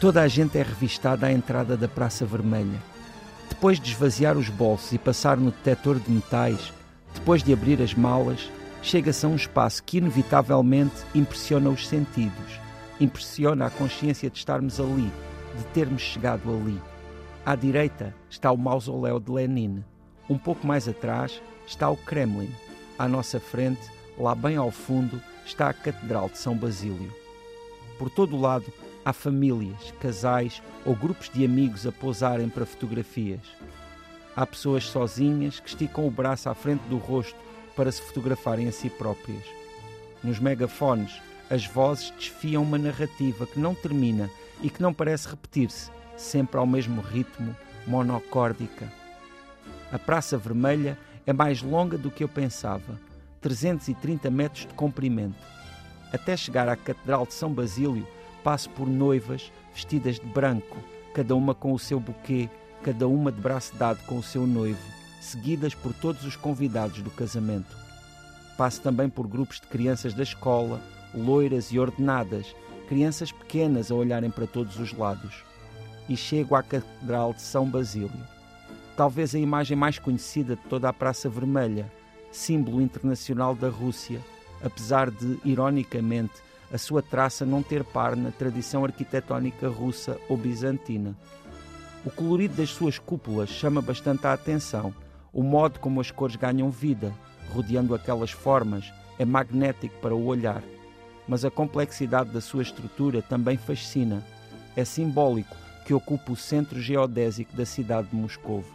Toda a gente é revistada à entrada da Praça Vermelha. Depois de esvaziar os bolsos e passar no detector de metais, depois de abrir as malas, chega-se a um espaço que inevitavelmente impressiona os sentidos, impressiona a consciência de estarmos ali, de termos chegado ali. À direita está o mausoléu de Lenin. Um pouco mais atrás está o Kremlin. À nossa frente, lá bem ao fundo, está a Catedral de São Basílio. Por todo o lado há famílias, casais ou grupos de amigos a posarem para fotografias. Há pessoas sozinhas que esticam o braço à frente do rosto para se fotografarem a si próprias. Nos megafones, as vozes desfiam uma narrativa que não termina e que não parece repetir-se, sempre ao mesmo ritmo, monocórdica. A Praça Vermelha é mais longa do que eu pensava, 330 metros de comprimento. Até chegar à Catedral de São Basílio, passo por noivas vestidas de branco, cada uma com o seu buquê, cada uma de braço dado com o seu noivo, seguidas por todos os convidados do casamento. Passo também por grupos de crianças da escola, loiras e ordenadas, crianças pequenas a olharem para todos os lados. E chego à Catedral de São Basílio. Talvez a imagem mais conhecida de toda a Praça Vermelha, símbolo internacional da Rússia, apesar de, ironicamente, a sua traça não ter par na tradição arquitetónica russa ou bizantina. O colorido das suas cúpulas chama bastante a atenção. O modo como as cores ganham vida, rodeando aquelas formas, é magnético para o olhar. Mas a complexidade da sua estrutura também fascina. É simbólico que ocupa o centro geodésico da cidade de Moscovo.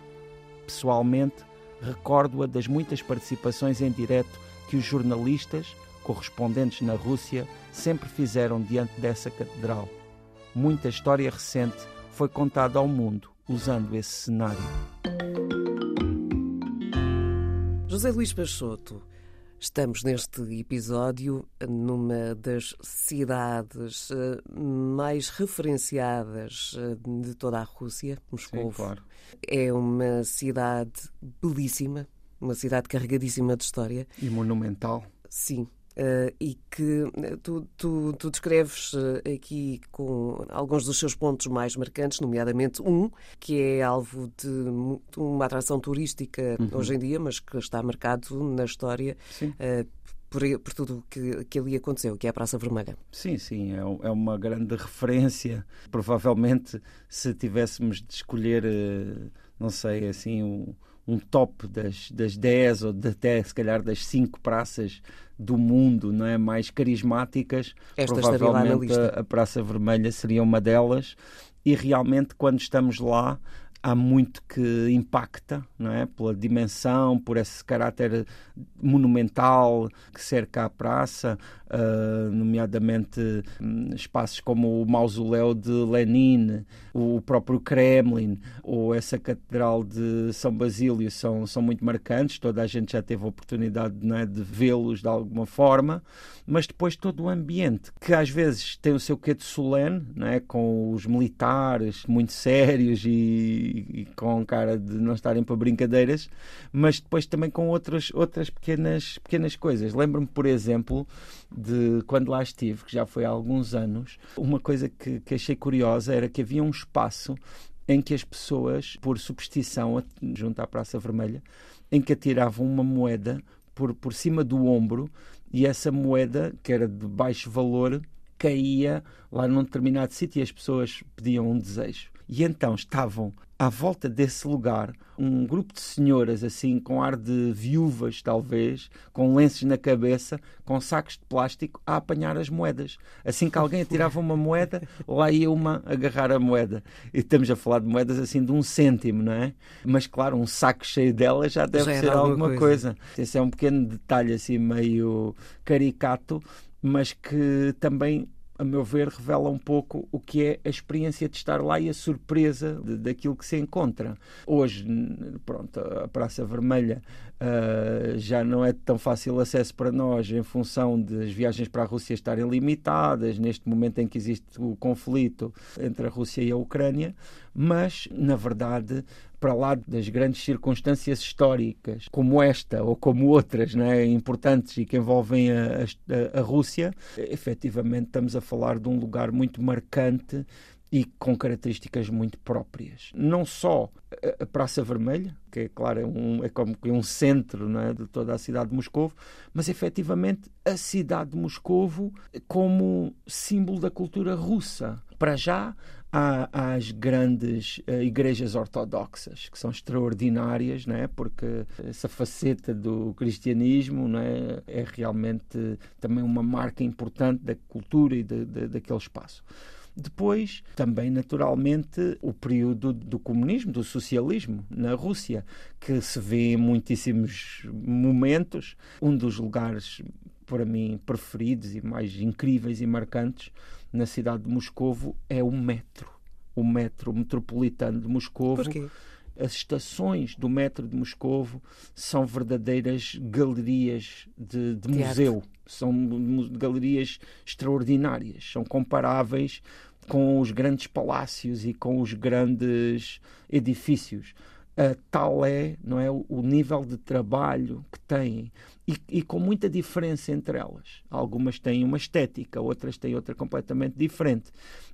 Pessoalmente, recordo-a das muitas participações em direto que os jornalistas, correspondentes na Rússia, sempre fizeram diante dessa catedral. Muita história recente foi contada ao mundo usando esse cenário. José Luís Peixoto, estamos neste episódio numa das cidades eh, mais referenciadas eh, de toda a Rússia, Moscou. Sim, claro. É uma cidade belíssima, uma cidade carregadíssima de história. E monumental. Sim, Uh, e que eh, tu, tu, tu, descreves uh, aqui com alguns dos seus pontos mais marcantes, nomeadamente um, que é alvo de, de uma atração turística uhum. hoje em dia, mas que está marcado na história. Uh, por, por, tudo que, que ali aconteceu, que é a Praça Vermelha. Sim, sim, é, é uma grande referência. Provavelmente, se tivéssemos de escolher, não sei, assim, um, um top das, das 10 ou de, até se calhar das 5 praças do mundo não é, mais carismáticas, Esta provavelmente a, a Praça Vermelha seria uma delas. E realmente, quando estamos lá, há muito que impacta, não é? Pela dimensão, por esse caráter monumental que cerca a praça, uh, nomeadamente um, espaços como o mausoléu de Lenin, o próprio Kremlin ou essa catedral de São Basílio são, são muito marcantes. Toda a gente já teve a oportunidade é, de vê-los de alguma forma, mas depois todo o ambiente que às vezes tem o seu quê de solene, não é? com os militares muito sérios e e, com cara de não estarem para brincadeiras, mas depois também com outras, outras pequenas, pequenas coisas. Lembro-me, por exemplo, de quando lá estive, que já foi há alguns anos, uma coisa que, que achei curiosa era que havia um espaço em que as pessoas, por superstição, junto à Praça Vermelha, em que atiravam uma moeda por, por cima do ombro e essa moeda, que era de baixo valor, caía lá num determinado sítio e as pessoas pediam um desejo. E então estavam à volta desse lugar um grupo de senhoras assim com ar de viúvas talvez com lenços na cabeça com sacos de plástico a apanhar as moedas. Assim que alguém atirava uma moeda lá ia uma agarrar a moeda. E estamos a falar de moedas assim de um cêntimo não é? Mas claro um saco cheio delas já deve já ser alguma coisa. coisa. Esse é um pequeno detalhe assim meio caricato mas que também a meu ver, revela um pouco o que é a experiência de estar lá e a surpresa de, daquilo que se encontra. Hoje, pronto, a Praça Vermelha uh, já não é tão fácil acesso para nós em função das viagens para a Rússia estarem limitadas, neste momento em que existe o conflito entre a Rússia e a Ucrânia, mas, na verdade, para lá das grandes circunstâncias históricas, como esta ou como outras né, importantes e que envolvem a, a, a Rússia, efetivamente estamos a falar de um lugar muito marcante e com características muito próprias. Não só a Praça Vermelha, que é claro é, um, é como um centro é, de toda a cidade de Moscovo, mas efetivamente a cidade de Moscovo como símbolo da cultura russa. Para já há, as grandes uh, igrejas ortodoxas, que são extraordinárias, não é? porque essa faceta do cristianismo não é? é realmente também uma marca importante da cultura e de, de, daquele espaço. Depois, também naturalmente, o período do comunismo, do socialismo na Rússia, que se vê em muitíssimos momentos. Um dos lugares, para mim, preferidos e mais incríveis e marcantes na cidade de Moscovo é o metro. O metro metropolitano de Moscovo. Porquê? as estações do metro de Moscovo são verdadeiras galerias de, de museu. São galerias extraordinárias, são comparáveis com os grandes palácios e com os grandes edifícios. Uh, tal é, não é? O, nível de trabalho que têm. E, e, com muita diferença entre elas. Algumas têm uma estética, outras têm outra completamente diferente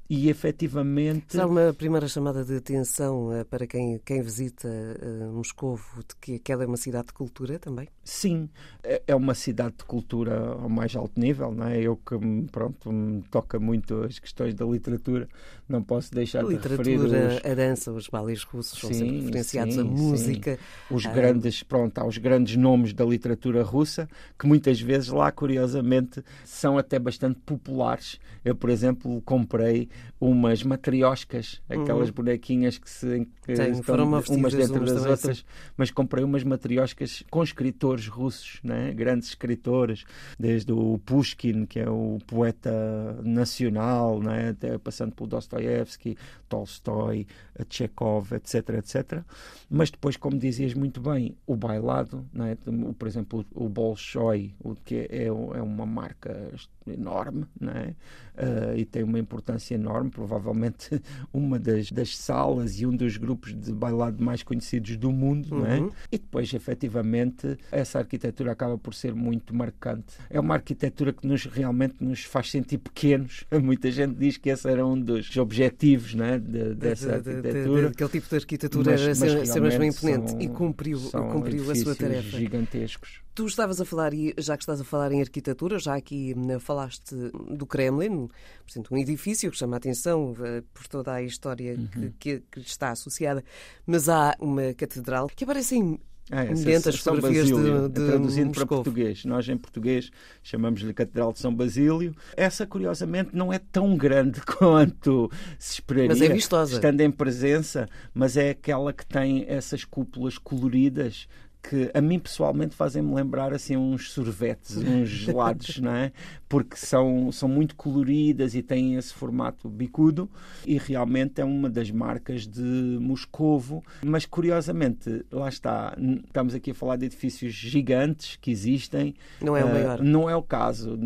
e efetivamente. Há uma primeira chamada de atenção uh, para quem, quem visita uh, Moscovo, de que aquela é uma cidade de cultura também? Sim, é, é uma cidade de cultura ao mais alto nível, não é? Eu que pronto, me toca muito as questões da literatura, não posso deixar a de referir. A literatura, a dança, os balés russos são sempre referenciados, sim, a música. Sim. Os ah. grandes, pronto, há os grandes nomes da literatura russa, que muitas vezes lá, curiosamente, são até bastante populares. Eu, por exemplo, comprei umas matrioscas, aquelas uhum. bonequinhas que se que Sim, estão umas dentro das outras, mas comprei umas matrioscas com escritores russos, né? grandes escritores, desde o Pushkin, que é o poeta nacional, né? até passando por Dostoevsky, Tolstói, Chekhov, etc, etc. Mas depois, como dizias muito bem, o bailado, né? por exemplo, o Bolshoi, o que é, é uma marca enorme, né? Uh, e tem uma importância enorme, provavelmente uma das, das salas e um dos grupos de bailado mais conhecidos do mundo, uhum. não é? Uhum. E depois, efetivamente, essa arquitetura acaba por ser muito marcante. É uma arquitetura que nos realmente nos faz sentir pequenos. Muita gente diz que esse era um dos objetivos, não é? De, dessa de, arquitetura. De, aquele tipo de arquitetura mas, era ser, ser mesmo imponente são, e cumpriu, cumpriu a sua tarefa. gigantescos. Tu estavas a falar, e já que estás a falar em arquitetura, já aqui hum, falaste do Kremlin, portanto, um edifício que chama a atenção uh, por toda a história uhum. que, que, está associada, mas há uma catedral que aparece em ah, fotografias Basílio, de, de traduzindo para português. Nós em português chamamos-lhe Catedral de São Basílio. Essa, curiosamente, não é tão grande quanto se esperaria. Mas é vistosa. Estando em presença, mas é aquela que tem essas cúpulas coloridas que a mim pessoalmente fazem-me lembrar assim uns sorvetes, uns gelados, não é? Porque são, são muito coloridas e têm esse formato bicudo e realmente é uma das marcas de Moscovo, mas curiosamente, lá está, estamos aqui a falar de edifícios gigantes que existem. Não é o maior. Uh, não é o caso.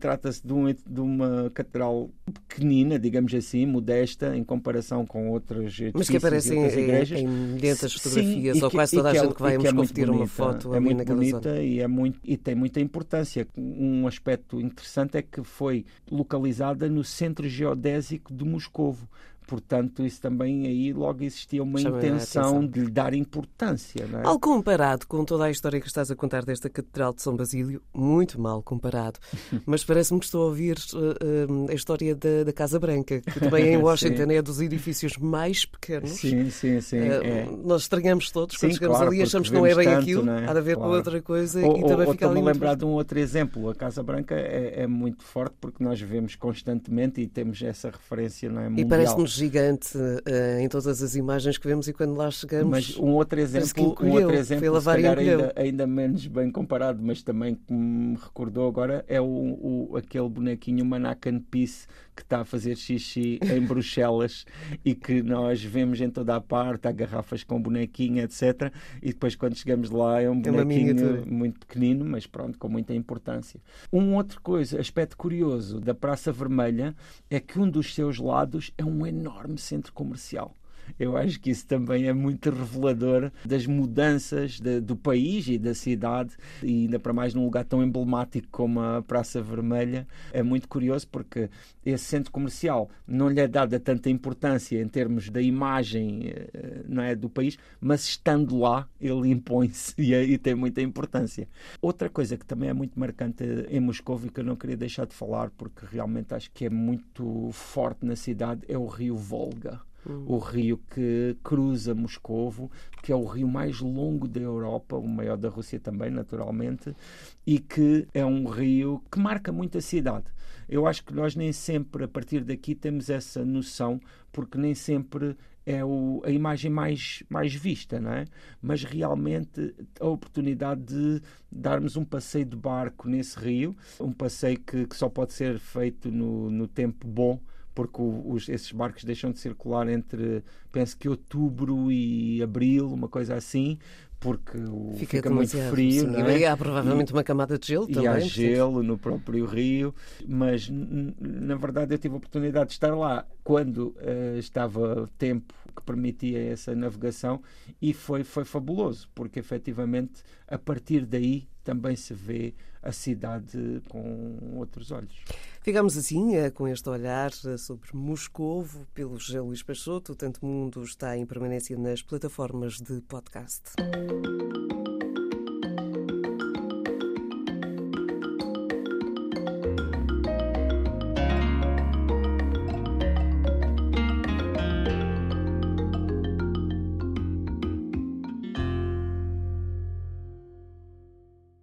Trata-se de, um, de uma catedral pequenina, digamos assim, modesta, em comparação com outras edifícios Mas que aparecem em, igrejas. em milhares fotografias, Sim, ou quase toda a é gente que vai a Moscovo muito bonita, uma foto é muito bonita zona. e é muito e tem muita importância. Um aspecto interessante é que foi localizada no centro geodésico de Moscovo. Portanto, isso também aí logo existia uma Chama intenção de lhe dar importância. Não é? Mal comparado com toda a história que estás a contar desta Catedral de São Basílio, muito mal comparado. Mas parece-me que estou a ouvir uh, uh, a história da, da, Casa Branca, que também em Washington é dos edifícios mais pequenos. Sim, sim, sim. Uh, é. Nós estranhamos todos sim, quando chegamos claro, ali achamos que não é bem tanto, aquilo, é? há de haver claro. com outra coisa ou, e também ou, fica ali. A lembrar de um outro exemplo. A Casa Branca é, é, muito forte porque nós vemos constantemente e temos essa referência não é, mundial. E parece-nos gigante uh, em todas as imagens que vemos e quando lá chegamos. Mas um outro exemplo, um outro exemplo se calhar ainda, ainda, menos bem comparado, mas também que me recordou agora, é o, o aquele bonequinho Manacan Peace que está a fazer xixi em Bruxelas e que nós vemos em toda a parte, há garrafas com bonequinho, etc. E depois quando chegamos lá é um é bonequinho é muito pequenino, mas pronto, com muita importância. Um outro coisa, aspecto curioso da Praça Vermelha é que um dos seus lados é um enorme centro comercial Eu acho que isso também é muito revelador das mudanças de, do país e da cidade, e ainda para mais num lugar tão emblemático como a Praça Vermelha. É muito curioso porque esse centro comercial não lhe é dada tanta importância em termos da imagem eh, não é, do país, mas estando lá ele impõe-se e, e, tem muita importância. Outra coisa que também é muito marcante em Moscou e que eu não queria deixar de falar porque realmente acho que é muito forte na cidade é o rio Volga. Hum. O rio que cruza Moscovo, que é o rio mais longo da Europa, o maior da Rússia também, naturalmente, e que é um rio que marca muito a cidade. Eu acho que nós nem sempre, a partir daqui, temos essa noção, porque nem sempre é o, a imagem mais, mais vista, não é? Mas realmente a oportunidade de darmos um passeio de barco nesse rio, um passeio que, que só pode ser feito no, no tempo bom, porque os, esses barcos deixam de circular entre, penso que outubro e abril, uma coisa assim, porque fica, fica muito frio. Sim, é? E há provavelmente e, uma camada de gelo e também. E há gelo no próprio rio, mas na verdade eu tive a oportunidade de estar lá quando uh, estava tempo que permitia essa navegação e foi, foi fabuloso, porque efetivamente a partir daí também se vê a cidade com outros olhos. Ficamos assim eh, com este olhar eh, sobre Moscovo pelo José Luís Peixoto. Tanto Mundo está em permanência nas plataformas de podcast.